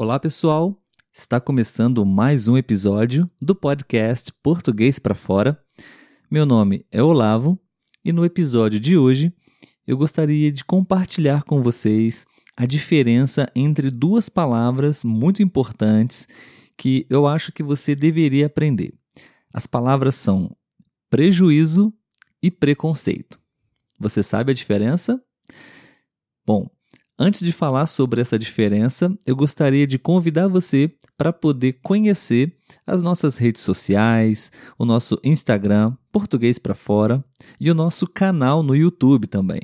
Olá, pessoal. Está começando mais um episódio do podcast Português para Fora. Meu nome é Olavo e no episódio de hoje eu gostaria de compartilhar com vocês a diferença entre duas palavras muito importantes que eu acho que você deveria aprender. As palavras são prejuízo e preconceito. Você sabe a diferença? Bom, antes de falar sobre essa diferença, eu gostaria de convidar você para poder conhecer as nossas redes sociais, o nosso Instagram, Português para Fora, e o nosso canal no YouTube também.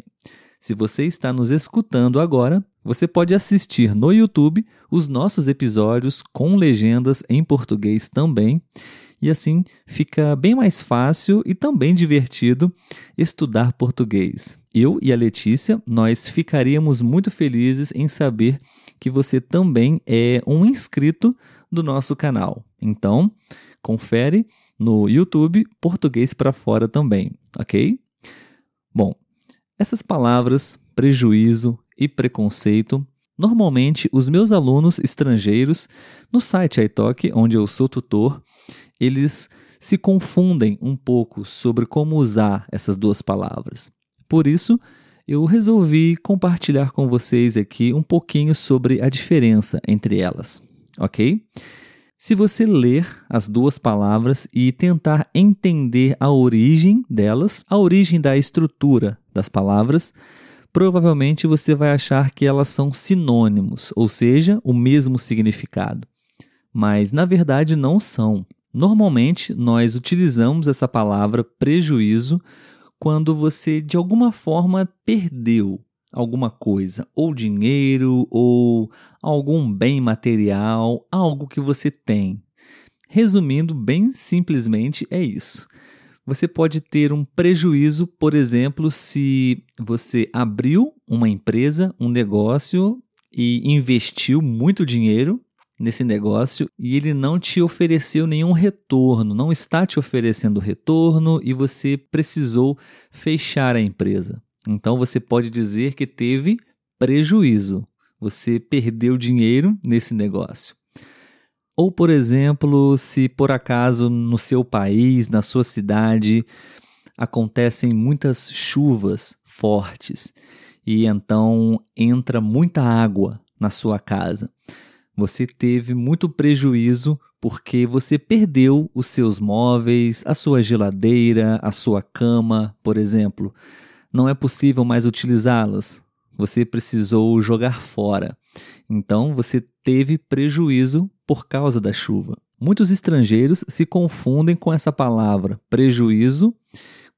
Se você está nos escutando agora, você pode assistir no YouTube os nossos episódios com legendas em português também e assim fica bem mais fácil e também divertido estudar português. Eu e a Letícia, nós ficaríamos muito felizes em saber que você também é um inscrito do nosso canal. Então, confere no YouTube Português para Fora também, ok? Bom, essas palavras prejuízo e preconceito Normalmente, os meus alunos estrangeiros, no site iTalk, onde eu sou tutor, eles se confundem um pouco sobre como usar essas duas palavras. Por isso, eu resolvi compartilhar com vocês aqui um pouquinho sobre a diferença entre elas, ok? Se você ler as duas palavras e tentar entender a origem delas, a origem da estrutura das palavras, provavelmente você vai achar que elas são sinônimos, ou seja, o mesmo significado. Mas na verdade não são. Normalmente, nós utilizamos essa palavra prejuízo quando você de alguma forma perdeu alguma coisa, ou dinheiro, ou algum bem material, algo que você tem. Resumindo, bem simplesmente, é isso. Você pode ter um prejuízo, por exemplo, se você abriu uma empresa, um negócio e investiu muito dinheiro nesse negócio e ele não te ofereceu nenhum retorno, não está te oferecendo retorno e você precisou fechar a empresa. Então você pode dizer que teve prejuízo. Você perdeu dinheiro nesse negócio. Ou, por exemplo, se por acaso no seu país, na sua cidade, acontecem muitas chuvas fortes e então entra muita água na sua casa você teve muito prejuízo porque você perdeu os seus móveis, a sua geladeira, a sua cama, por exemplo. Não é possível mais utilizá-las. Você precisou jogar fora. Então você teve prejuízo por causa da chuva. Muitos estrangeiros se confundem com essa palavra prejuízo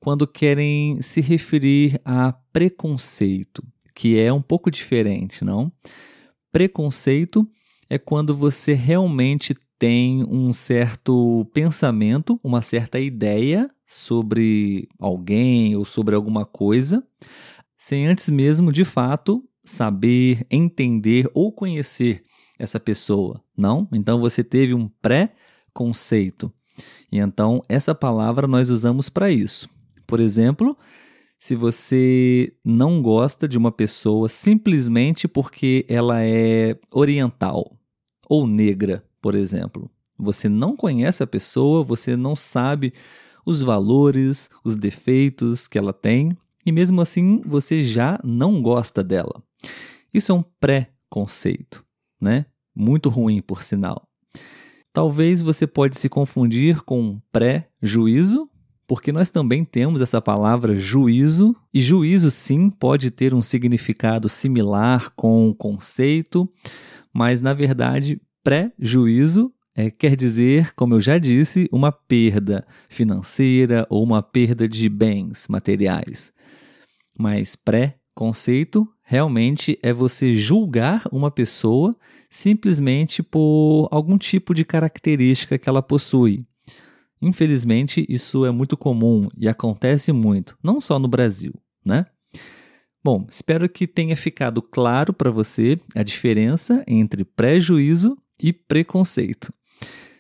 quando querem se referir a preconceito, que é um pouco diferente, não? Preconceito é quando você realmente tem um certo pensamento, uma certa ideia sobre alguém ou sobre alguma coisa, sem antes mesmo de fato saber, entender ou conhecer essa pessoa, não? Então você teve um pré-conceito. E então essa palavra nós usamos para isso. Por exemplo, se você não gosta de uma pessoa simplesmente porque ela é oriental ou negra, por exemplo. Você não conhece a pessoa, você não sabe os valores, os defeitos que ela tem, e mesmo assim você já não gosta dela. Isso é um pré-conceito, né? Muito ruim, por sinal. Talvez você pode se confundir com pré-juízo, porque nós também temos essa palavra juízo, e juízo sim pode ter um significado similar com o conceito, mas na verdade, pré-juízo é, quer dizer, como eu já disse, uma perda financeira ou uma perda de bens materiais. Mas pré-conceito realmente é você julgar uma pessoa simplesmente por algum tipo de característica que ela possui. Infelizmente, isso é muito comum e acontece muito, não só no Brasil, né? Bom, espero que tenha ficado claro para você a diferença entre prejuízo e preconceito.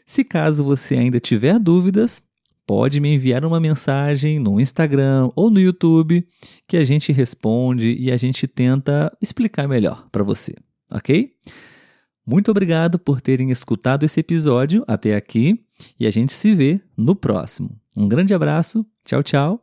Se caso você ainda tiver dúvidas, pode me enviar uma mensagem no Instagram ou no YouTube que a gente responde e a gente tenta explicar melhor para você, ok? Muito obrigado por terem escutado esse episódio até aqui e a gente se vê no próximo. Um grande abraço, tchau, tchau